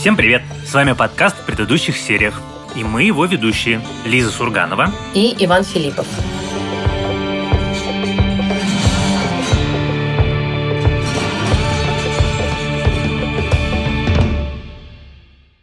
Всем привет! С вами подкаст в предыдущих сериях. И мы его ведущие Лиза Сурганова и Иван Филиппов.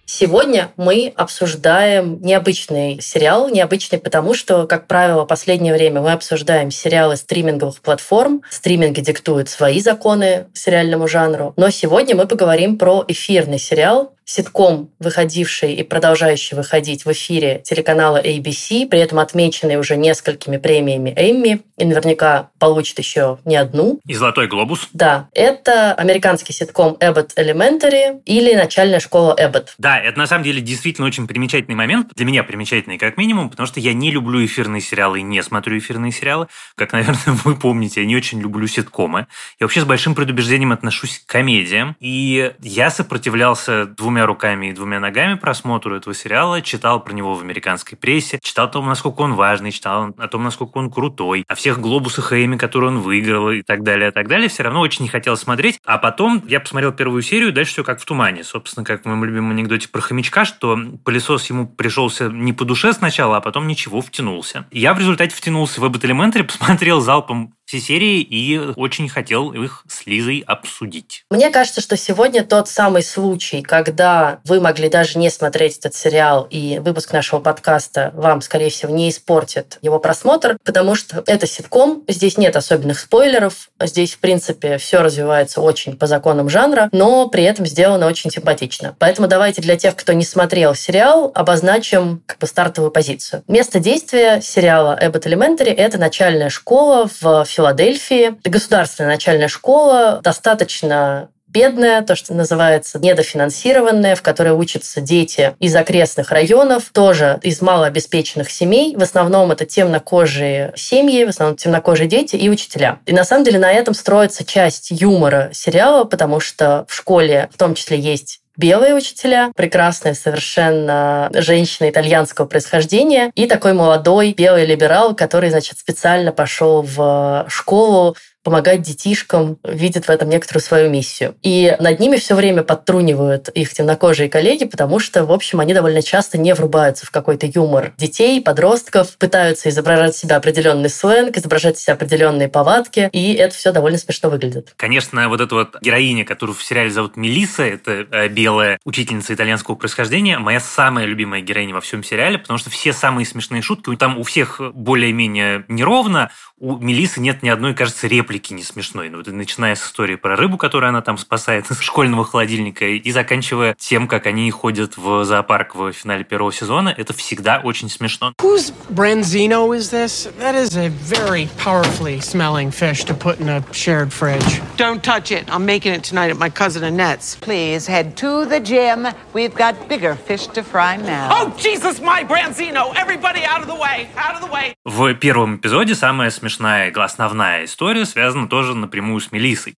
Сегодня мы обсуждаем необычный сериал. Необычный потому, что, как правило, в последнее время мы обсуждаем сериалы стриминговых платформ. Стриминги диктуют свои законы сериальному жанру. Но сегодня мы поговорим про эфирный сериал, ситком, выходивший и продолжающий выходить в эфире телеканала ABC, при этом отмеченный уже несколькими премиями Эмми, и наверняка получит еще не одну. И «Золотой глобус». Да, это американский ситком Abbott Elementary или «Начальная школа Abbott». Да, это на самом деле действительно очень примечательный момент, для меня примечательный как минимум, потому что я не люблю эфирные сериалы и не смотрю эфирные сериалы. Как, наверное, вы помните, я не очень люблю ситкомы. Я вообще с большим предубеждением отношусь к комедиям, и я сопротивлялся двумя двумя руками и двумя ногами просмотру этого сериала, читал про него в американской прессе, читал о том, насколько он важный, читал о том, насколько он крутой, о всех глобусах Эми, которые он выиграл и так далее, и так далее. Все равно очень не хотел смотреть. А потом я посмотрел первую серию, дальше все как в тумане. Собственно, как в моем любимом анекдоте про хомячка, что пылесос ему пришелся не по душе сначала, а потом ничего втянулся. Я в результате втянулся в Эббот Elementary, посмотрел залпом все серии и очень хотел их с Лизой обсудить. Мне кажется, что сегодня тот самый случай, когда вы могли даже не смотреть этот сериал, и выпуск нашего подкаста вам, скорее всего, не испортит его просмотр, потому что это ситком, здесь нет особенных спойлеров, здесь, в принципе, все развивается очень по законам жанра, но при этом сделано очень симпатично. Поэтому давайте для тех, кто не смотрел сериал, обозначим как бы стартовую позицию. Место действия сериала Abbott Elementary — это начальная школа в Филадельфии. Государственная начальная школа, достаточно бедная, то, что называется недофинансированная, в которой учатся дети из окрестных районов, тоже из малообеспеченных семей. В основном это темнокожие семьи, в основном темнокожие дети и учителя. И на самом деле на этом строится часть юмора сериала, потому что в школе в том числе есть белые учителя, прекрасная совершенно женщина итальянского происхождения и такой молодой белый либерал, который, значит, специально пошел в школу помогать детишкам, видят в этом некоторую свою миссию. И над ними все время подтрунивают их темнокожие коллеги, потому что, в общем, они довольно часто не врубаются в какой-то юмор детей, подростков, пытаются изображать себя определенный сленг, изображать себя определенные повадки, и это все довольно смешно выглядит. Конечно, вот эта вот героиня, которую в сериале зовут Мелиса, это э, белая учительница итальянского происхождения, моя самая любимая героиня во всем сериале, потому что все самые смешные шутки, там у всех более-менее неровно, у Мелисы нет ни одной, кажется, реплики не смешной. Ну, начиная с истории про рыбу, которую она там спасает из школьного холодильника, и заканчивая тем, как они ходят в зоопарк в финале первого сезона, это всегда очень смешно. Whose branzino is this? That is a very powerfully smelling fish to put in a shared fridge. Don't touch it. I'm making it tonight at my cousin Annette's. Please head to the gym. We've got bigger fish to fry now. Oh, Jesus, my branzino! Everybody out of the way! Out of the way! В первом эпизоде самая смешная смешная основная история связана тоже напрямую с Мелисой.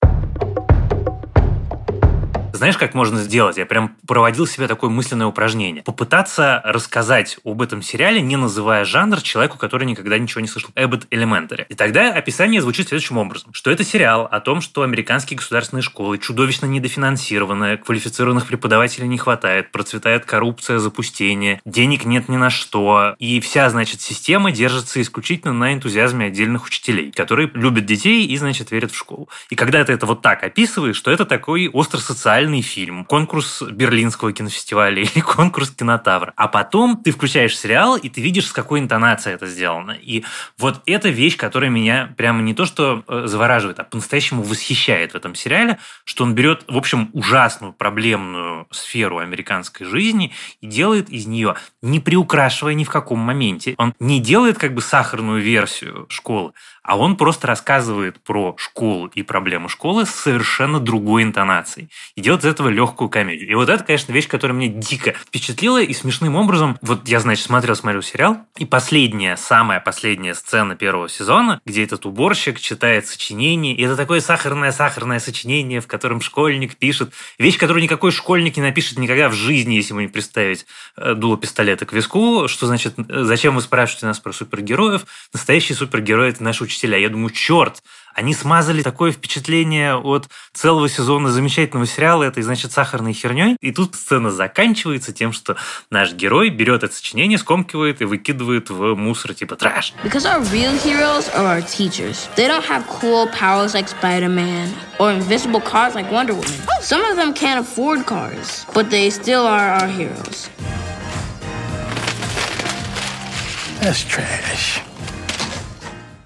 Знаешь, как можно сделать? Я прям проводил себе такое мысленное упражнение. Попытаться рассказать об этом сериале, не называя жанр человеку, который никогда ничего не слышал. Abbott Elementary. И тогда описание звучит следующим образом. Что это сериал о том, что американские государственные школы чудовищно недофинансированы, квалифицированных преподавателей не хватает, процветает коррупция, запустение, денег нет ни на что. И вся, значит, система держится исключительно на энтузиазме отдельных учителей, которые любят детей и, значит, верят в школу. И когда ты это вот так описываешь, что это такой остро социальный документальный фильм, конкурс Берлинского кинофестиваля или конкурс Кинотавра. А потом ты включаешь сериал, и ты видишь, с какой интонацией это сделано. И вот эта вещь, которая меня прямо не то что э, завораживает, а по-настоящему восхищает в этом сериале, что он берет, в общем, ужасную проблемную сферу американской жизни и делает из нее, не приукрашивая ни в каком моменте. Он не делает как бы сахарную версию школы, а он просто рассказывает про школу и проблему школы с совершенно другой интонацией. И делает из этого легкую комедию. И вот это, конечно, вещь, которая меня дико впечатлила, и смешным образом, вот я, значит, смотрел, смотрел сериал, и последняя, самая последняя сцена первого сезона, где этот уборщик читает сочинение, и это такое сахарное-сахарное сочинение, в котором школьник пишет вещь, которую никакой школьник не напишет никогда в жизни, если ему не представить э, дуло пистолета к виску, что значит, э, зачем вы спрашиваете нас про супергероев? Настоящие супергерои – это наши учителя. Я думаю, черт, Они смазали такое впечатление от целого сезона замечательного сериала этой, значит, сахарной херней. И тут сцена заканчивается тем, что наш герой берет это сочинение, скомкивает и выкидывает в мусор, типа трэш. Because our real heroes are our teachers. They don't have cool powers like Spider-Man or invisible cars like Wonder Woman. Some of them can't afford cars, but they still are our heroes. That's trash.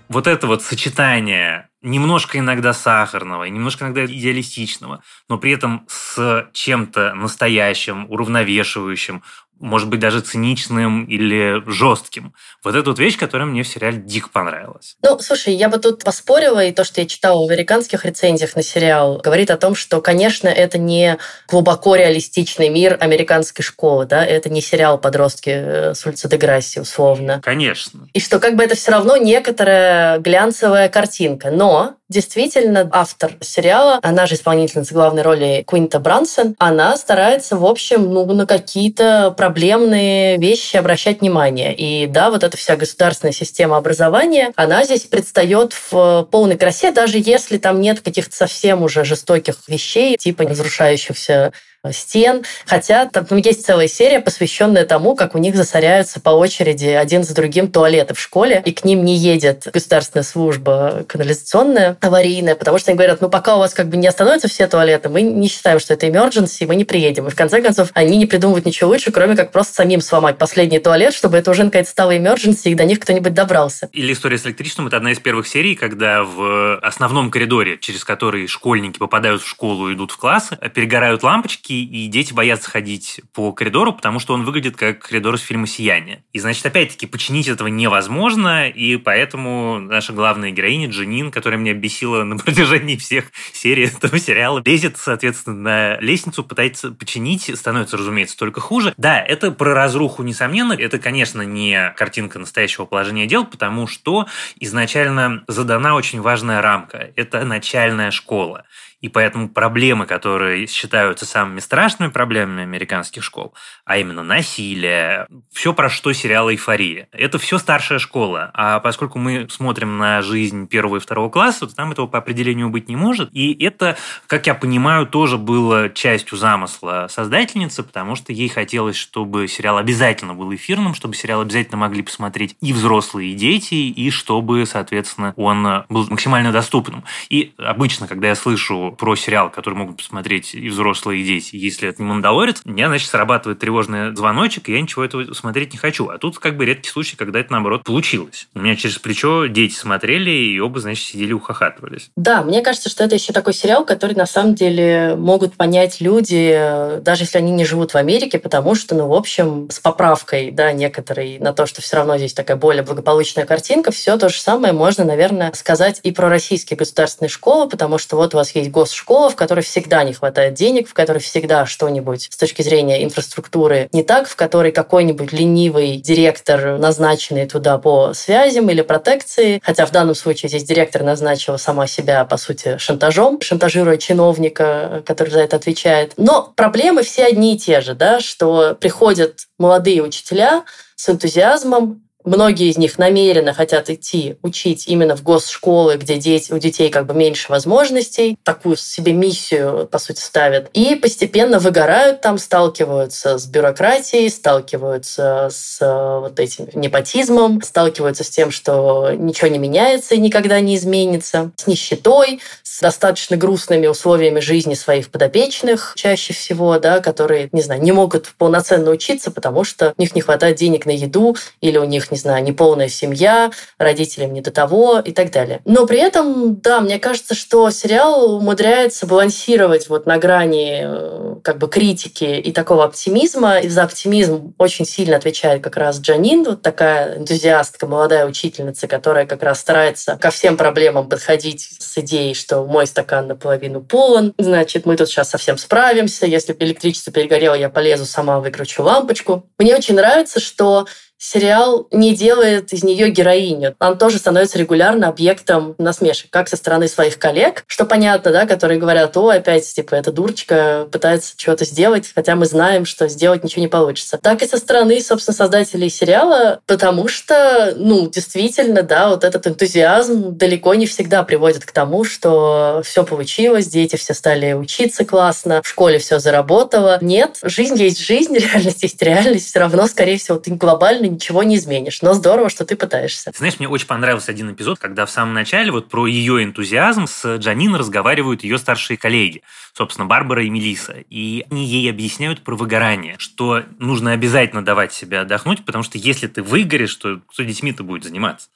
Вот это вот сочетание немножко иногда сахарного, немножко иногда идеалистичного, но при этом с чем-то настоящим, уравновешивающим, может быть, даже циничным или жестким. Вот эта вот вещь, которая мне в сериале дико понравилась. Ну, слушай, я бы тут поспорила, и то, что я читала в американских рецензиях на сериал, говорит о том, что, конечно, это не глубоко реалистичный мир американской школы, да, это не сериал «Подростки э, с улицы Деграсси», условно. Конечно. И что как бы это все равно некоторая глянцевая картинка. Но действительно автор сериала, она же исполнительница главной роли Куинта Брансон, она старается, в общем, ну, на какие-то проблемные вещи обращать внимание. И да, вот эта вся государственная система образования, она здесь предстает в полной красе, даже если там нет каких-то совсем уже жестоких вещей, типа разрушающихся стен. Хотя там есть целая серия, посвященная тому, как у них засоряются по очереди один за другим туалеты в школе, и к ним не едет государственная служба канализационная, аварийная, потому что они говорят, ну пока у вас как бы не остановятся все туалеты, мы не считаем, что это emergency, мы не приедем. И в конце концов они не придумывают ничего лучше, кроме как просто самим сломать последний туалет, чтобы это уже наконец стало emergency, и до них кто-нибудь добрался. Или история с электричеством – это одна из первых серий, когда в основном коридоре, через который школьники попадают в школу и идут в классы, перегорают лампочки, и дети боятся ходить по коридору, потому что он выглядит как коридор из фильма «Сияние». И, значит, опять-таки, починить этого невозможно, и поэтому наша главная героиня Джанин, которая меня бесила на протяжении всех серий этого сериала, лезет, соответственно, на лестницу, пытается починить, становится, разумеется, только хуже. Да, это про разруху, несомненно. Это, конечно, не картинка настоящего положения дел, потому что изначально задана очень важная рамка. Это начальная школа. И поэтому проблемы, которые считаются самыми страшными проблемами американских школ, а именно насилие, все про что сериал «Эйфория». Это все старшая школа. А поскольку мы смотрим на жизнь первого и второго класса, то там этого по определению быть не может. И это, как я понимаю, тоже было частью замысла создательницы, потому что ей хотелось, чтобы сериал обязательно был эфирным, чтобы сериал обязательно могли посмотреть и взрослые, и дети, и чтобы, соответственно, он был максимально доступным. И обычно, когда я слышу про сериал, который могут посмотреть и взрослые, и дети, если это не «Мандалорец», у меня, значит, срабатывает тревожный звоночек, и я ничего этого смотреть не хочу. А тут как бы редкий случай, когда это, наоборот, получилось. У меня через плечо дети смотрели, и оба, значит, сидели ухахатывались. Да, мне кажется, что это еще такой сериал, который, на самом деле, могут понять люди, даже если они не живут в Америке, потому что, ну, в общем, с поправкой, да, некоторой на то, что все равно здесь такая более благополучная картинка, все то же самое можно, наверное, сказать и про российские государственные школы, потому что вот у вас есть госшкола, в которой всегда не хватает денег, в которой всегда что-нибудь с точки зрения инфраструктуры не так, в которой какой-нибудь ленивый директор, назначенный туда по связям или протекции, хотя в данном случае здесь директор назначила сама себя, по сути, шантажом, шантажируя чиновника, который за это отвечает. Но проблемы все одни и те же, да, что приходят молодые учителя с энтузиазмом, Многие из них намеренно хотят идти учить именно в госшколы, где дети, у детей как бы меньше возможностей, такую себе миссию, по сути, ставят. И постепенно выгорают там, сталкиваются с бюрократией, сталкиваются с э, вот этим непотизмом, сталкиваются с тем, что ничего не меняется и никогда не изменится, с нищетой, с достаточно грустными условиями жизни своих подопечных чаще всего, да, которые, не знаю, не могут полноценно учиться, потому что у них не хватает денег на еду или у них не знаю, неполная семья, родителям не до того и так далее. Но при этом, да, мне кажется, что сериал умудряется балансировать вот на грани э, как бы критики и такого оптимизма. И за оптимизм очень сильно отвечает как раз Джанин, вот такая энтузиастка, молодая учительница, которая как раз старается ко всем проблемам подходить с идеей, что мой стакан наполовину полон, значит, мы тут сейчас совсем справимся, если электричество перегорело, я полезу сама, выкручу лампочку. Мне очень нравится, что сериал не делает из нее героиню. Он тоже становится регулярно объектом насмешек, как со стороны своих коллег, что понятно, да, которые говорят, о, опять, типа, эта дурочка пытается что-то сделать, хотя мы знаем, что сделать ничего не получится. Так и со стороны, собственно, создателей сериала, потому что, ну, действительно, да, вот этот энтузиазм далеко не всегда приводит к тому, что все получилось, дети все стали учиться классно, в школе все заработало. Нет, жизнь есть жизнь, реальность есть реальность. Все равно, скорее всего, ты глобально ничего не изменишь. Но здорово, что ты пытаешься. Знаешь, мне очень понравился один эпизод, когда в самом начале вот про ее энтузиазм с Джанин разговаривают ее старшие коллеги собственно, Барбара и Мелиса. И они ей объясняют про выгорание, что нужно обязательно давать себе отдохнуть, потому что если ты выгоришь, то кто детьми-то будет заниматься?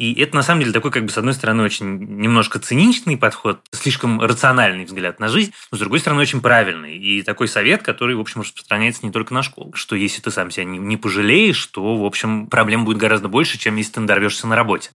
И это, на самом деле, такой, как бы, с одной стороны, очень немножко циничный подход, слишком рациональный взгляд на жизнь, но, с другой стороны, очень правильный. И такой совет, который, в общем, распространяется не только на школу. Что если ты сам себя не, не пожалеешь, то, в общем, проблем будет гораздо больше, чем если ты надорвешься на работе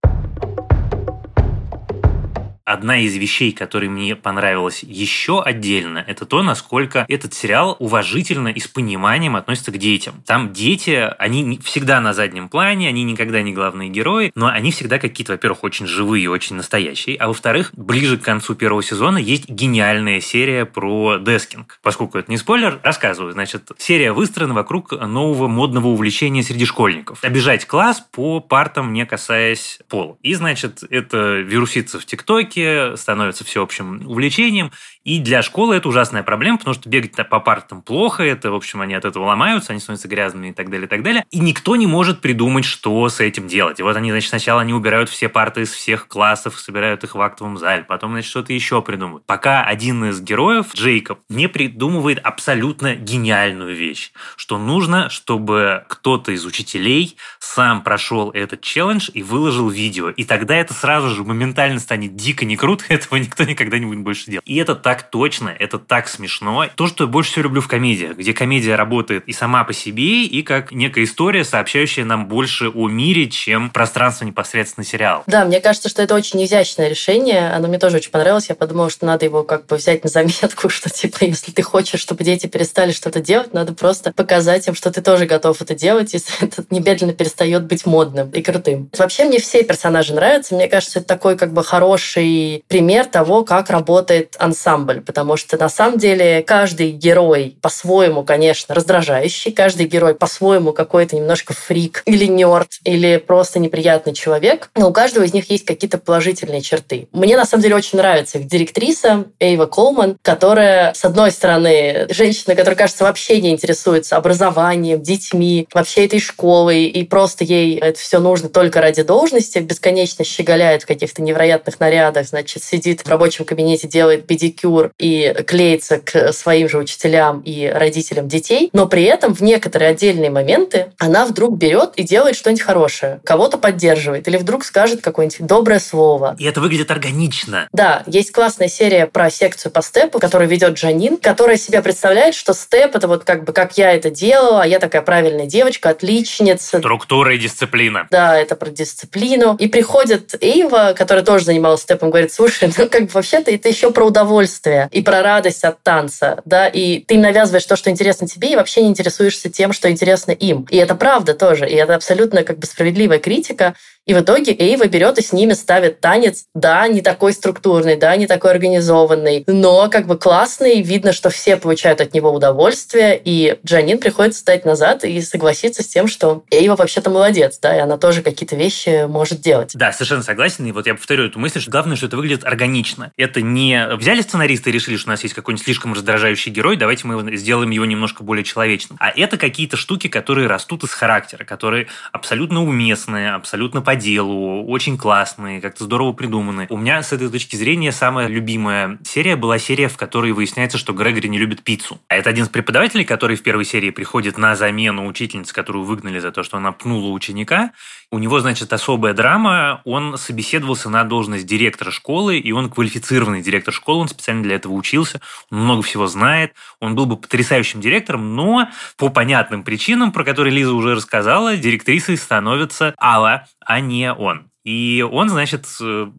одна из вещей, которые мне понравилась еще отдельно, это то, насколько этот сериал уважительно и с пониманием относится к детям. Там дети, они всегда на заднем плане, они никогда не главные герои, но они всегда какие-то, во-первых, очень живые, очень настоящие, а во-вторых, ближе к концу первого сезона есть гениальная серия про дескинг. Поскольку это не спойлер, рассказываю. Значит, серия выстроена вокруг нового модного увлечения среди школьников. Обижать класс по партам, не касаясь пола. И, значит, это вирусится в ТикТоке, науке становится всеобщим увлечением. И для школы это ужасная проблема, потому что бегать по партам плохо, это, в общем, они от этого ломаются, они становятся грязными и так далее, и так далее. И никто не может придумать, что с этим делать. И вот они, значит, сначала они убирают все парты из всех классов, собирают их в актовом зале, потом, значит, что-то еще придумывают. Пока один из героев, Джейкоб, не придумывает абсолютно гениальную вещь, что нужно, чтобы кто-то из учителей сам прошел этот челлендж и выложил видео. И тогда это сразу же моментально станет дико не круто, этого никто никогда не будет больше делать. И это так точно, это так смешно. То, что я больше всего люблю в комедиях, где комедия работает и сама по себе, и как некая история, сообщающая нам больше о мире, чем пространство непосредственно сериала. Да, мне кажется, что это очень изящное решение. Оно мне тоже очень понравилось. Я подумала, что надо его как бы взять на заметку, что типа, если ты хочешь, чтобы дети перестали что-то делать, надо просто показать им, что ты тоже готов это делать, если это немедленно перестает быть модным и крутым. Вообще мне все персонажи нравятся. Мне кажется, это такой как бы хороший пример того, как работает ансамбль потому что на самом деле каждый герой по-своему, конечно, раздражающий, каждый герой по-своему какой-то немножко фрик или нерд, или просто неприятный человек, но у каждого из них есть какие-то положительные черты. Мне на самом деле очень нравится их директриса Эйва Колман, которая, с одной стороны, женщина, которая, кажется, вообще не интересуется образованием, детьми, вообще этой школой, и просто ей это все нужно только ради должности, бесконечно щеголяет в каких-то невероятных нарядах, значит, сидит в рабочем кабинете, делает педикюр, и клеится к своим же учителям и родителям детей, но при этом в некоторые отдельные моменты она вдруг берет и делает что-нибудь хорошее, кого-то поддерживает или вдруг скажет какое-нибудь доброе слово. И это выглядит органично. Да, есть классная серия про секцию по степу, которую ведет Джанин, которая себя представляет, что степ это вот как бы как я это делала, а я такая правильная девочка, отличница. Структура и дисциплина. Да, это про дисциплину. И приходит Эйва, которая тоже занималась степом, говорит, слушай, ну как бы вообще-то это еще про удовольствие и про радость от танца, да, и ты навязываешь то, что интересно тебе, и вообще не интересуешься тем, что интересно им. И это правда тоже, и это абсолютно как бы справедливая критика, и в итоге Эйва берет и с ними ставит танец. Да, не такой структурный, да, не такой организованный, но как бы классный. Видно, что все получают от него удовольствие. И Джанин приходится стать назад и согласиться с тем, что Эйва вообще-то молодец, да, и она тоже какие-то вещи может делать. Да, совершенно согласен. И вот я повторю эту мысль, что главное, что это выглядит органично. Это не взяли сценаристы и решили, что у нас есть какой-нибудь слишком раздражающий герой, давайте мы сделаем его немножко более человечным. А это какие-то штуки, которые растут из характера, которые абсолютно уместные, абсолютно делу, очень классные, как-то здорово придуманы. У меня с этой точки зрения самая любимая серия была серия, в которой выясняется, что Грегори не любит пиццу. А это один из преподавателей, который в первой серии приходит на замену учительницы, которую выгнали за то, что она пнула ученика. У него, значит, особая драма. Он собеседовался на должность директора школы, и он квалифицированный директор школы, он специально для этого учился, он много всего знает, он был бы потрясающим директором, но по понятным причинам, про которые Лиза уже рассказала, директрисой становится Алла, а не он. И он, значит,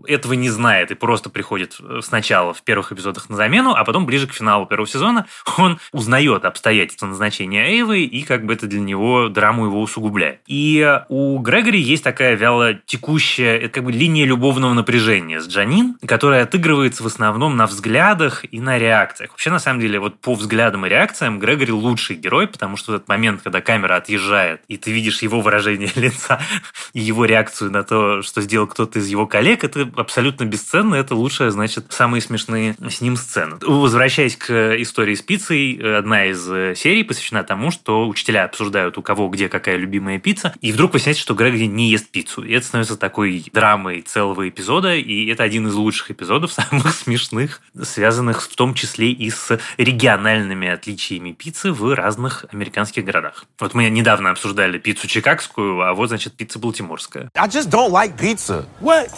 этого не знает и просто приходит сначала в первых эпизодах на замену, а потом ближе к финалу первого сезона он узнает обстоятельства назначения Эйвы, и как бы это для него драму его усугубляет. И у Грегори есть такая вяло текущая, это как бы линия любовного напряжения с Джанин, которая отыгрывается в основном на взглядах и на реакциях. Вообще, на самом деле, вот по взглядам и реакциям Грегори лучший герой, потому что в этот момент, когда камера отъезжает, и ты видишь его выражение лица и его реакцию на то, что сделал кто-то из его коллег, это абсолютно бесценно, это лучшая, значит, самые смешные с ним сцены. Возвращаясь к истории с пиццей, одна из серий посвящена тому, что учителя обсуждают, у кого где какая любимая пицца, и вдруг выясняется, что Грегори не ест пиццу. И это становится такой драмой целого эпизода, и это один из лучших эпизодов, самых смешных, связанных в том числе и с региональными отличиями пиццы в разных американских городах. Вот мы недавно обсуждали пиццу чикагскую, а вот, значит, пицца балтиморская. I just don't like pizza. What?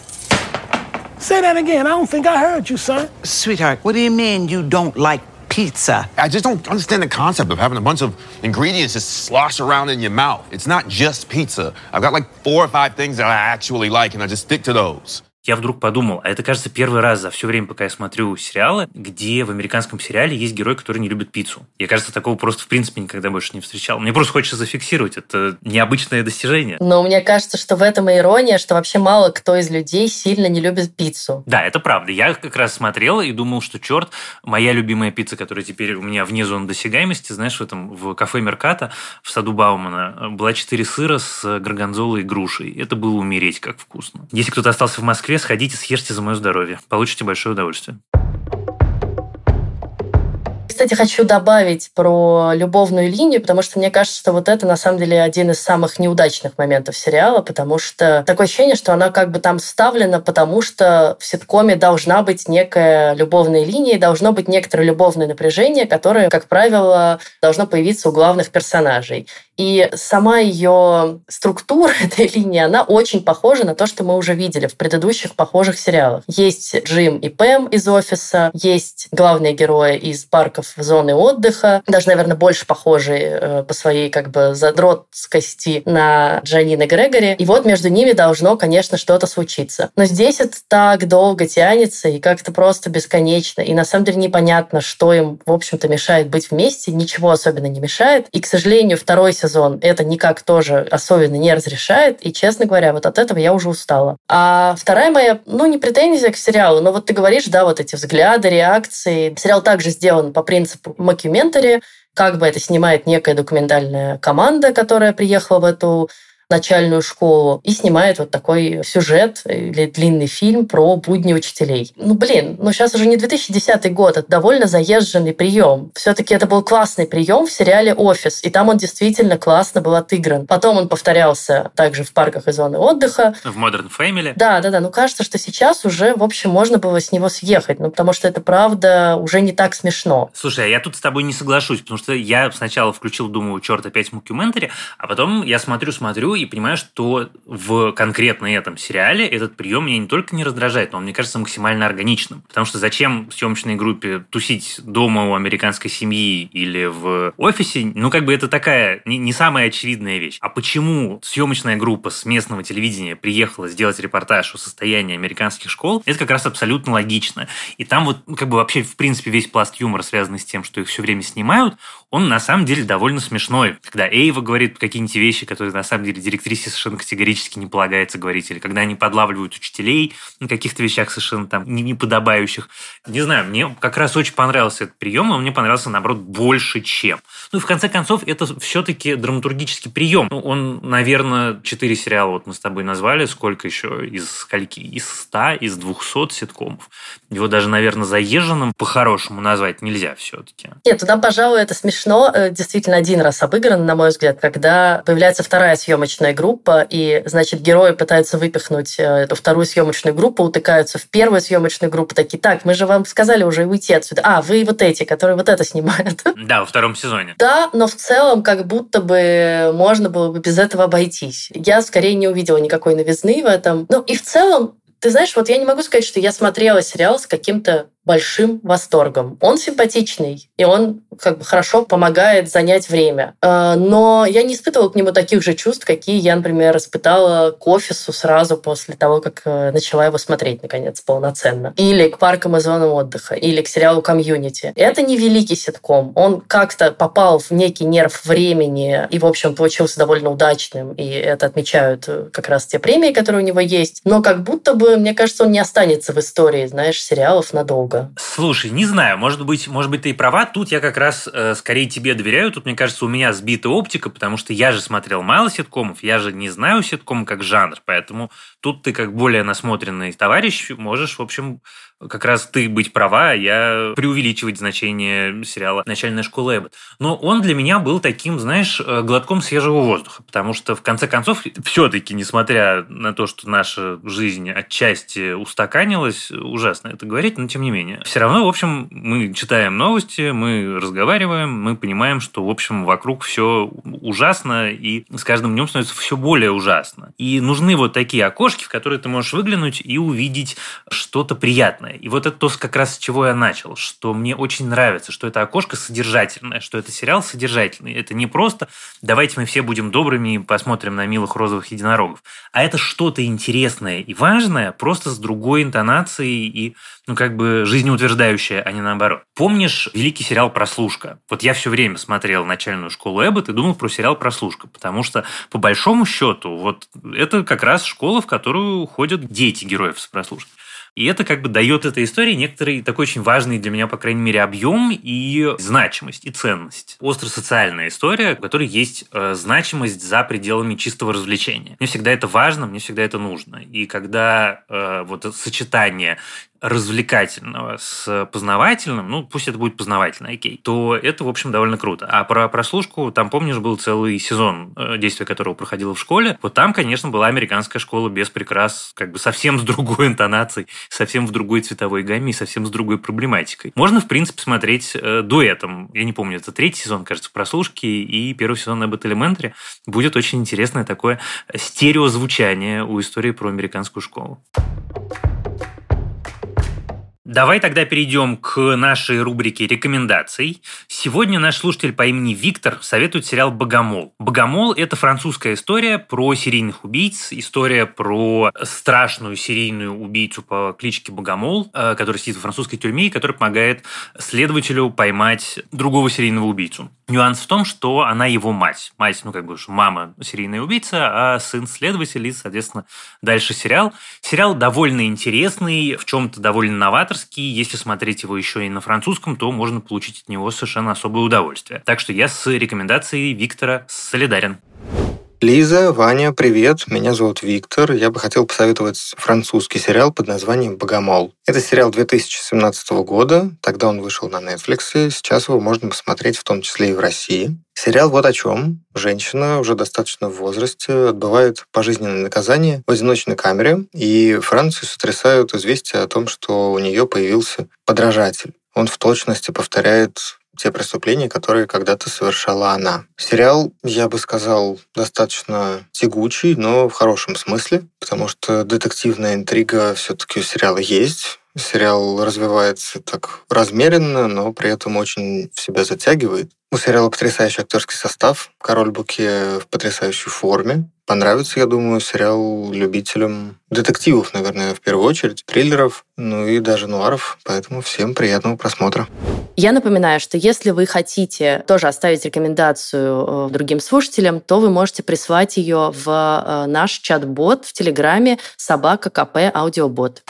Say that again. I don't think I heard you, son. Sweetheart, what do you mean you don't like pizza? I just don't understand the concept of having a bunch of ingredients just slosh around in your mouth. It's not just pizza. I've got like four or five things that I actually like, and I just stick to those. Я вдруг подумал, а это, кажется, первый раз за все время, пока я смотрю сериалы, где в американском сериале есть герой, который не любит пиццу. Я, кажется, такого просто в принципе никогда больше не встречал. Мне просто хочется зафиксировать. Это необычное достижение. Но мне кажется, что в этом и ирония, что вообще мало кто из людей сильно не любит пиццу. Да, это правда. Я как раз смотрел и думал, что черт, моя любимая пицца, которая теперь у меня вне зоны досягаемости, знаешь, в этом в кафе Мерката в саду Баумана была четыре сыра с горгонзолой и грушей. Это было умереть как вкусно. Если кто-то остался в Москве, сходите, съешьте за мое здоровье. Получите большое удовольствие кстати, хочу добавить про любовную линию, потому что мне кажется, что вот это на самом деле один из самых неудачных моментов сериала, потому что такое ощущение, что она как бы там вставлена, потому что в ситкоме должна быть некая любовная линия, должно быть некоторое любовное напряжение, которое, как правило, должно появиться у главных персонажей. И сама ее структура этой линии, она очень похожа на то, что мы уже видели в предыдущих похожих сериалах. Есть Джим и Пэм из офиса, есть главные герои из парков зоны отдыха, даже, наверное, больше похожие э, по своей как бы задротскости на Джанин и Грегори. И вот между ними должно, конечно, что-то случиться. Но здесь это так долго тянется и как-то просто бесконечно. И на самом деле непонятно, что им, в общем-то, мешает быть вместе. Ничего особенно не мешает. И, к сожалению, второй сезон это никак тоже особенно не разрешает. И, честно говоря, вот от этого я уже устала. А вторая моя, ну, не претензия к сериалу, но вот ты говоришь, да, вот эти взгляды, реакции. Сериал также сделан по принципу мокюментари, как бы это снимает некая документальная команда, которая приехала в эту начальную школу и снимает вот такой сюжет или длинный фильм про будни учителей. Ну, блин, ну сейчас уже не 2010 год, это довольно заезженный прием. Все-таки это был классный прием в сериале «Офис», и там он действительно классно был отыгран. Потом он повторялся также в парках и зоны отдыха. В Modern Family. Да, да, да. Ну, кажется, что сейчас уже, в общем, можно было с него съехать, ну, потому что это, правда, уже не так смешно. Слушай, а я тут с тобой не соглашусь, потому что я сначала включил, думаю, черт, опять мокюментари, а потом я смотрю-смотрю и понимаю, что в конкретно этом сериале этот прием меня не только не раздражает, но он мне кажется максимально органичным. Потому что зачем съемочной группе тусить дома у американской семьи или в офисе? Ну, как бы это такая не, не самая очевидная вещь. А почему съемочная группа с местного телевидения приехала сделать репортаж о состоянии американских школ? Это как раз абсолютно логично. И там вот как бы вообще в принципе весь пласт юмора, связанный с тем, что их все время снимают, он на самом деле довольно смешной. Когда Эйва говорит какие-нибудь вещи, которые на самом деле директрисе совершенно категорически не полагается говорить, или когда они подлавливают учителей на каких-то вещах совершенно там неподобающих. Не знаю, мне как раз очень понравился этот прием, и мне понравился, наоборот, больше, чем. Ну и в конце концов, это все-таки драматургический прием. Ну, он, наверное, четыре сериала вот мы с тобой назвали, сколько еще из скольки? Из ста, из двухсот ситкомов. Его даже, наверное, заезженным по-хорошему назвать нельзя все-таки. Нет, туда, пожалуй, это смешно смешно, э, действительно один раз обыгран, на мой взгляд, когда появляется вторая съемочная группа, и, значит, герои пытаются выпихнуть э, эту вторую съемочную группу, утыкаются в первую съемочную группу, такие, так, мы же вам сказали уже уйти отсюда. А, вы вот эти, которые вот это снимают. Да, во втором сезоне. Да, но в целом как будто бы можно было бы без этого обойтись. Я скорее не увидела никакой новизны в этом. Ну и в целом, ты знаешь, вот я не могу сказать, что я смотрела сериал с каким-то большим восторгом. Он симпатичный, и он как бы хорошо помогает занять время. Э, но я не испытывала к нему таких же чувств, какие я, например, испытала к офису сразу после того, как э, начала его смотреть, наконец, полноценно. Или к паркам и зонам отдыха, или к сериалу «Комьюнити». Это не великий ситком. Он как-то попал в некий нерв времени и, в общем, получился довольно удачным, и это отмечают э, как раз те премии, которые у него есть. Но как будто бы, мне кажется, он не останется в истории, знаешь, сериалов надолго. Слушай, не знаю, может быть, может быть, ты и права. Тут я как раз э, скорее тебе доверяю. Тут, мне кажется, у меня сбита оптика, потому что я же смотрел мало ситкомов, я же не знаю ситком как жанр, поэтому тут ты как более насмотренный товарищ можешь, в общем, как раз ты быть права, а я преувеличивать значение сериала «Начальная школа Эббот». Но он для меня был таким, знаешь, э, глотком свежего воздуха, потому что, в конце концов, все-таки, несмотря на то, что наша жизнь отчасти устаканилась, ужасно это говорить, но тем не менее. Все равно, в общем, мы читаем новости, мы разговариваем, мы понимаем, что, в общем, вокруг все ужасно, и с каждым днем становится все более ужасно. И нужны вот такие окошки, в которые ты можешь выглянуть и увидеть что-то приятное. И вот это то, как раз с чего я начал, что мне очень нравится, что это окошко содержательное, что это сериал содержательный. Это не просто «давайте мы все будем добрыми и посмотрим на милых розовых единорогов», а это что-то интересное и важное, просто с другой интонацией и ну, как бы жизнеутверждающее, а не наоборот. Помнишь великий сериал «Прослушка»? Вот я все время смотрел начальную школу Эббот и думал про сериал «Прослушка», потому что, по большому счету, вот это как раз школа, в которую ходят дети героев с прослушки. И это как бы дает этой истории некоторый такой очень важный для меня, по крайней мере, объем и значимость, и ценность. Остро-социальная история, в которой есть э, значимость за пределами чистого развлечения. Мне всегда это важно, мне всегда это нужно. И когда э, вот сочетание развлекательного с познавательным, ну, пусть это будет познавательно, окей, то это, в общем, довольно круто. А про прослушку, там, помнишь, был целый сезон, э, действия которого проходило в школе. Вот там, конечно, была американская школа без прикрас, как бы совсем с другой интонацией, совсем в другой цветовой гамме и совсем с другой проблематикой. Можно, в принципе, смотреть э, дуэтом. Я не помню, это третий сезон, кажется, прослушки и первый сезон Abbott Elementary. Будет очень интересное такое стереозвучание у истории про американскую школу. Давай тогда перейдем к нашей рубрике рекомендаций. Сегодня наш слушатель по имени Виктор советует сериал «Богомол». «Богомол» — это французская история про серийных убийц, история про страшную серийную убийцу по кличке Богомол, э, который сидит в французской тюрьме и который помогает следователю поймать другого серийного убийцу. Нюанс в том, что она его мать. Мать, ну, как бы, мама серийная убийца, а сын следователь и, соответственно, дальше сериал. Сериал довольно интересный, в чем-то довольно новаторский. Если смотреть его еще и на французском, то можно получить от него совершенно особое удовольствие. Так что я с рекомендацией Виктора солидарен. Лиза, Ваня, привет. Меня зовут Виктор. Я бы хотел посоветовать французский сериал под названием «Богомол». Это сериал 2017 года. Тогда он вышел на Netflix. Сейчас его можно посмотреть в том числе и в России. Сериал вот о чем. Женщина уже достаточно в возрасте отбывает пожизненное наказание в одиночной камере, и Францию сотрясают известия о том, что у нее появился подражатель. Он в точности повторяет те преступления, которые когда-то совершала она. Сериал, я бы сказал, достаточно тягучий, но в хорошем смысле, потому что детективная интрига все-таки у сериала есть. Сериал развивается так размеренно, но при этом очень в себя затягивает. У сериала потрясающий актерский состав. Король Буке в потрясающей форме. Понравится, я думаю, сериал любителям детективов, наверное, в первую очередь, триллеров, ну и даже нуаров. Поэтому всем приятного просмотра. Я напоминаю, что если вы хотите тоже оставить рекомендацию э, другим слушателям, то вы можете прислать ее в э, наш чат-бот в Телеграме собака КП аудиобот.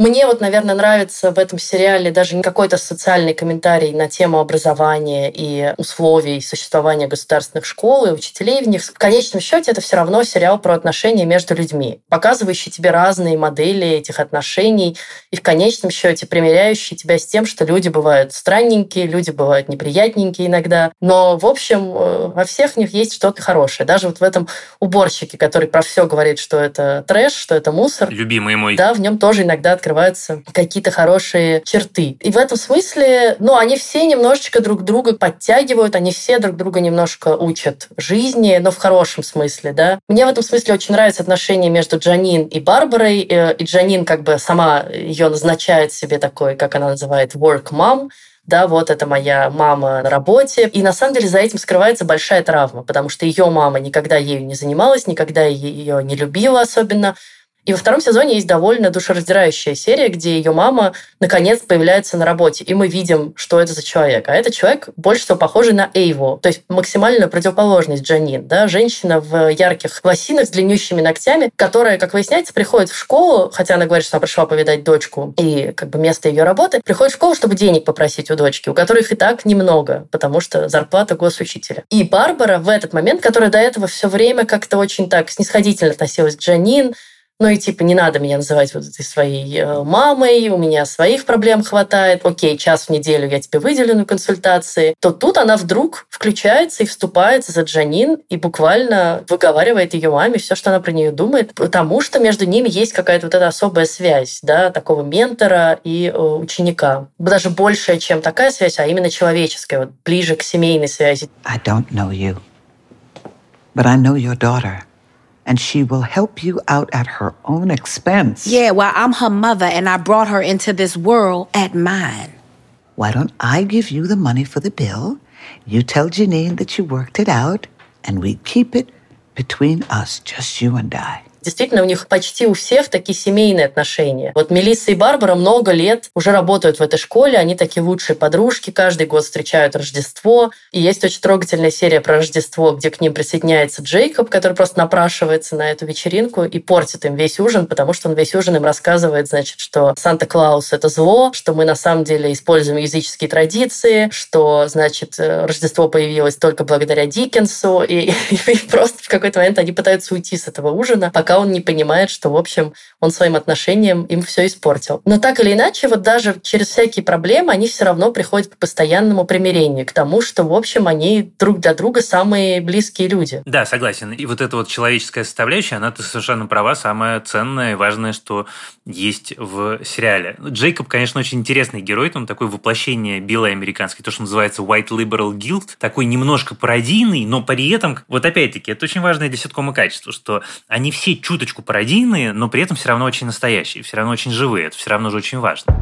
Мне вот, наверное, нравится в этом сериале даже не какой-то социальный комментарий на тему образования и условий существования государственных школ и учителей в них. В конечном счете это все равно сериал про отношения между людьми, показывающий тебе разные модели этих отношений и в конечном счете примеряющий тебя с тем, что люди бывают странненькие, люди бывают неприятненькие иногда. Но, в общем, э, во всех них есть что-то хорошее. Даже вот в этом уборщике, который про все говорит, что это трэш, что это мусор. Любимый мой. Да, в нем тоже иногда раскрываются какие-то хорошие черты. И в этом смысле, ну, они все немножечко друг друга подтягивают, они все друг друга немножко учат жизни, но в хорошем смысле, да. Мне в этом смысле очень нравится отношение между Джанин и Барбарой, э, и Джанин как бы сама ее назначает себе такой, как она называет, work mom, да, вот это моя мама на работе. И на самом деле за этим скрывается большая травма, потому что ее мама никогда ею не занималась, никогда ее не любила особенно. И во втором сезоне есть довольно душераздирающая серия, где ее мама наконец появляется на работе, и мы видим, что это за человек. А это человек больше всего похожий на Эйву, то есть максимально противоположность Джанин. Да? Женщина в ярких лосинах с длиннющими ногтями, которая, как выясняется, приходит в школу, хотя она говорит, что она пришла повидать дочку и как бы место ее работы, приходит в школу, чтобы денег попросить у дочки, у которых и так немного, потому что зарплата госучителя. И Барбара в этот момент, которая до этого все время как-то очень так снисходительно относилась к Джанин, ну и типа не надо меня называть вот этой своей э, мамой, у меня своих проблем хватает, окей, час в неделю я тебе выделю на консультации, то тут она вдруг включается и вступается за Джанин и буквально выговаривает ее маме все, что она про нее думает, потому что между ними есть какая-то вот эта особая связь, да, такого ментора и э, ученика. Даже большая, чем такая связь, а именно человеческая, вот ближе к семейной связи. I don't know you, but I know your daughter. And she will help you out at her own expense. Yeah, well, I'm her mother and I brought her into this world at mine. Why don't I give you the money for the bill? You tell Janine that you worked it out, and we keep it between us, just you and I. Действительно, у них почти у всех такие семейные отношения. Вот Мелисса и Барбара много лет уже работают в этой школе, они такие лучшие подружки, каждый год встречают Рождество. И есть очень трогательная серия про Рождество, где к ним присоединяется Джейкоб, который просто напрашивается на эту вечеринку и портит им весь ужин, потому что он весь ужин им рассказывает, значит, что Санта-Клаус — это зло, что мы на самом деле используем языческие традиции, что, значит, Рождество появилось только благодаря Диккенсу, и, и просто в какой-то момент они пытаются уйти с этого ужина, пока он не понимает, что, в общем, он своим отношением им все испортил. Но так или иначе, вот даже через всякие проблемы они все равно приходят к постоянному примирению, к тому, что, в общем, они друг для друга самые близкие люди. Да, согласен. И вот эта вот человеческая составляющая, она, ты совершенно права, самое ценное и важное, что есть в сериале. Джейкоб, конечно, очень интересный герой, он такое воплощение белой американской, то, что называется White Liberal Guild, такой немножко пародийный, но при этом, вот опять-таки, это очень важное для ситкома качество, что они все чуточку пародийные, но при этом все равно очень настоящие, все равно очень живые. Это все равно же очень важно.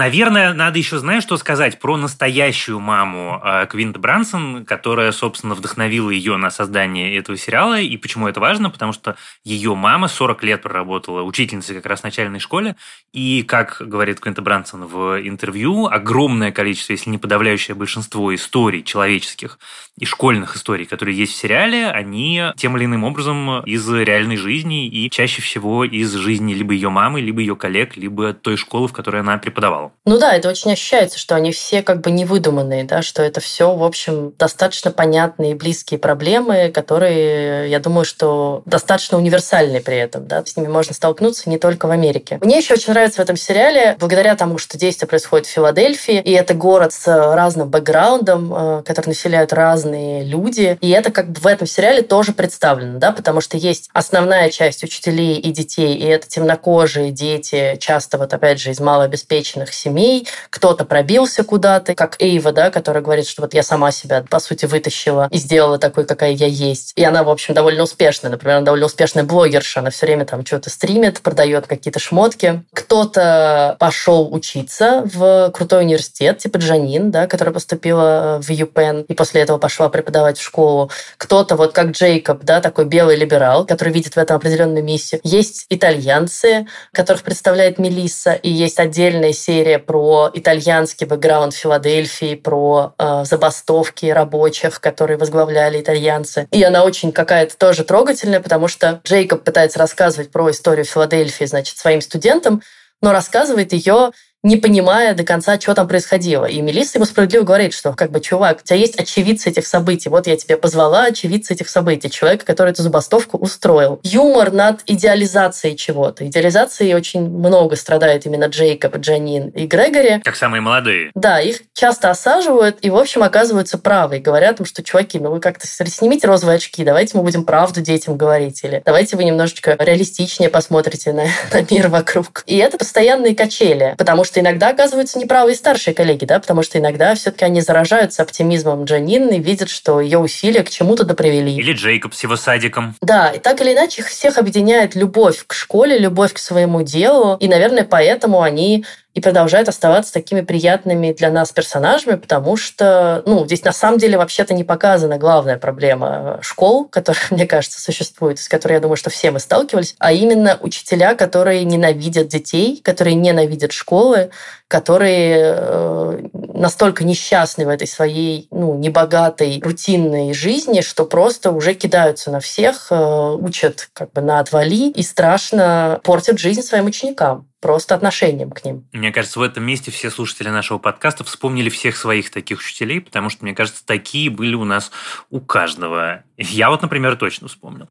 Наверное, надо еще, знаешь, что сказать про настоящую маму э, Квинт Брансон, которая, собственно, вдохновила ее на создание этого сериала. И почему это важно? Потому что ее мама 40 лет проработала учительницей как раз в начальной школе. И, как говорит Квинт Брансон в интервью, огромное количество, если не подавляющее большинство историй человеческих и школьных историй, которые есть в сериале, они тем или иным образом из реальной жизни и чаще всего из жизни либо ее мамы, либо ее коллег, либо той школы, в которой она преподавала. Ну да, это очень ощущается, что они все как бы невыдуманные, да, что это все, в общем, достаточно понятные и близкие проблемы, которые, я думаю, что достаточно универсальные при этом, да, с ними можно столкнуться не только в Америке. Мне еще очень нравится в этом сериале, благодаря тому, что действие происходит в Филадельфии, и это город с разным бэкграундом, э, который населяют разные люди, и это как бы в этом сериале тоже представлено, да, потому что есть основная часть учителей и детей, и это темнокожие дети, часто вот опять же из малообеспеченных семей, кто-то пробился куда-то, как Эйва, да, которая говорит, что вот я сама себя, по сути, вытащила и сделала такой, какая я есть. И она, в общем, довольно успешная. Например, она довольно успешная блогерша. Она все время там что-то стримит, продает какие-то шмотки. Кто-то пошел учиться в крутой университет, типа Джанин, да, которая поступила в ЮПен и после этого пошла преподавать в школу. Кто-то, вот как Джейкоб, да, такой белый либерал, который видит в этом определенную миссию. Есть итальянцы, которых представляет Мелисса, и есть отдельная серия история про итальянский бэкграунд Филадельфии, про э, забастовки рабочих, которые возглавляли итальянцы. И она очень какая-то тоже трогательная, потому что Джейкоб пытается рассказывать про историю Филадельфии, значит, своим студентам, но рассказывает ее не понимая до конца, что там происходило. И Мелисса ему справедливо говорит, что, как бы, чувак, у тебя есть очевидцы этих событий. Вот я тебе позвала очевидца этих событий, человека, который эту забастовку устроил. Юмор над идеализацией чего-то. Идеализацией очень много страдают именно Джейкоб, Джанин и Грегори. Как самые молодые. Да, их часто осаживают и, в общем, оказываются правы. И говорят им, что, чуваки, ну вы как-то снимите розовые очки, давайте мы будем правду детям говорить. Или давайте вы немножечко реалистичнее посмотрите на, на мир вокруг. И это постоянные качели, потому что иногда оказываются неправы и старшие коллеги, да, потому что иногда все-таки они заражаются оптимизмом Джанин и видят, что ее усилия к чему-то допривели. Или Джейкоб с его садиком. Да, и так или иначе их всех объединяет любовь к школе, любовь к своему делу, и, наверное, поэтому они и продолжают оставаться такими приятными для нас персонажами, потому что, ну, здесь на самом деле вообще-то не показана главная проблема школ, которая, мне кажется, существует, с которой, я думаю, что все мы сталкивались, а именно учителя, которые ненавидят детей, которые ненавидят школы, которые э, настолько несчастны в этой своей, ну, небогатой, рутинной жизни, что просто уже кидаются на всех, э, учат как бы на отвали и страшно портят жизнь своим ученикам просто отношением к ним. Мне кажется, в этом месте все слушатели нашего подкаста вспомнили всех своих таких учителей, потому что, мне кажется, такие были у нас у каждого. Я вот, например, точно вспомнил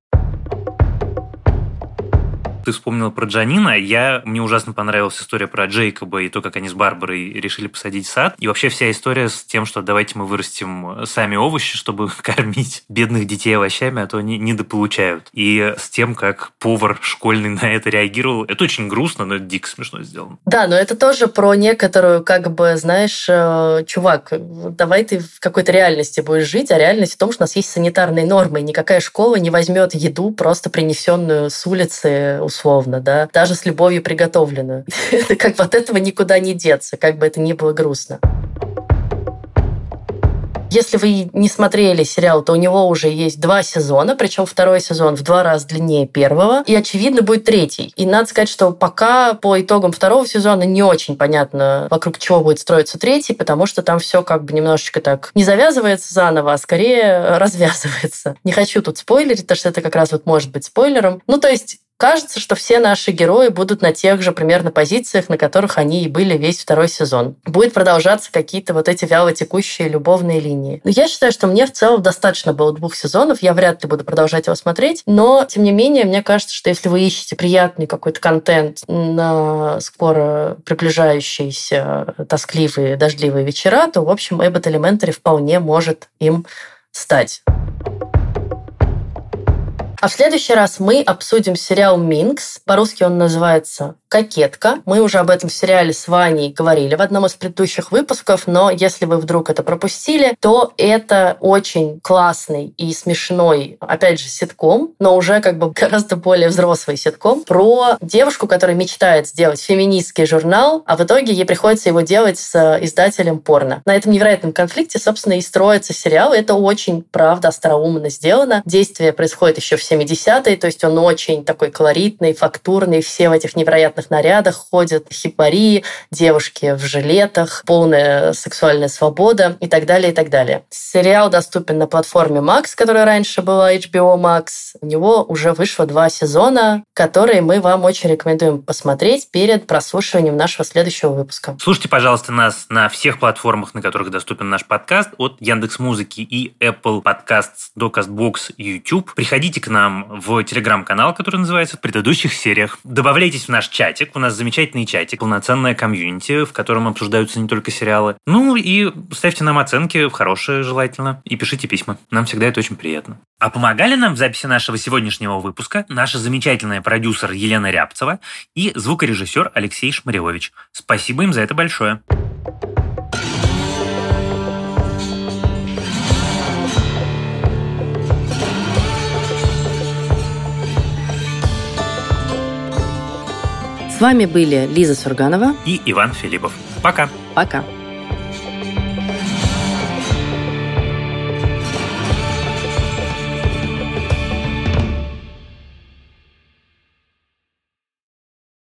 ты вспомнила про Джанина. Я, мне ужасно понравилась история про Джейкоба и то, как они с Барбарой решили посадить сад. И вообще вся история с тем, что давайте мы вырастим сами овощи, чтобы кормить бедных детей овощами, а то они недополучают. И с тем, как повар школьный на это реагировал. Это очень грустно, но это дико смешно сделано. Да, но это тоже про некоторую, как бы, знаешь, э, чувак, давай ты в какой-то реальности будешь жить, а реальность в том, что у нас есть санитарные нормы, и никакая школа не возьмет еду, просто принесенную с улицы, условно, да, даже с любовью приготовленную. Как бы от этого никуда не деться, как бы это ни было грустно. Если вы не смотрели сериал, то у него уже есть два сезона, причем второй сезон в два раза длиннее первого, и, очевидно, будет третий. И надо сказать, что пока по итогам второго сезона не очень понятно, вокруг чего будет строиться третий, потому что там все как бы немножечко так не завязывается заново, а скорее развязывается. Не хочу тут спойлерить, потому что это как раз вот может быть спойлером. Ну, то есть Кажется, что все наши герои будут на тех же примерно позициях, на которых они и были весь второй сезон. Будет продолжаться какие-то вот эти вяло текущие любовные линии. Но я считаю, что мне в целом достаточно было двух сезонов. Я вряд ли буду продолжать его смотреть. Но, тем не менее, мне кажется, что если вы ищете приятный какой-то контент на скоро приближающиеся тоскливые дождливые вечера, то, в общем, Эббот Elementary вполне может им стать. А в следующий раз мы обсудим сериал «Минкс». По-русски он называется «Кокетка». Мы уже об этом сериале с Ваней говорили в одном из предыдущих выпусков, но если вы вдруг это пропустили, то это очень классный и смешной, опять же, ситком, но уже как бы гораздо более взрослый ситком про девушку, которая мечтает сделать феминистский журнал, а в итоге ей приходится его делать с издателем порно. На этом невероятном конфликте, собственно, и строится сериал. Это очень, правда, остроумно сделано. Действие происходит еще в 70-е, то есть он очень такой колоритный, фактурный, все в этих невероятных нарядах ходят, хипари, девушки в жилетах, полная сексуальная свобода и так далее, и так далее. Сериал доступен на платформе Max, которая раньше была HBO Max. У него уже вышло два сезона, которые мы вам очень рекомендуем посмотреть перед прослушиванием нашего следующего выпуска. Слушайте, пожалуйста, нас на всех платформах, на которых доступен наш подкаст, от Яндекс Музыки и Apple Podcasts до CastBox YouTube. Приходите к нам нам в телеграм-канал, который называется «В предыдущих сериях». Добавляйтесь в наш чатик. У нас замечательный чатик, полноценная комьюнити, в котором обсуждаются не только сериалы. Ну и ставьте нам оценки, хорошие желательно, и пишите письма. Нам всегда это очень приятно. А помогали нам в записи нашего сегодняшнего выпуска наша замечательная продюсер Елена Рябцева и звукорежиссер Алексей Шмаревович. Спасибо им за это большое. С вами были Лиза Сурганова и Иван Филиппов. Пока. Пока.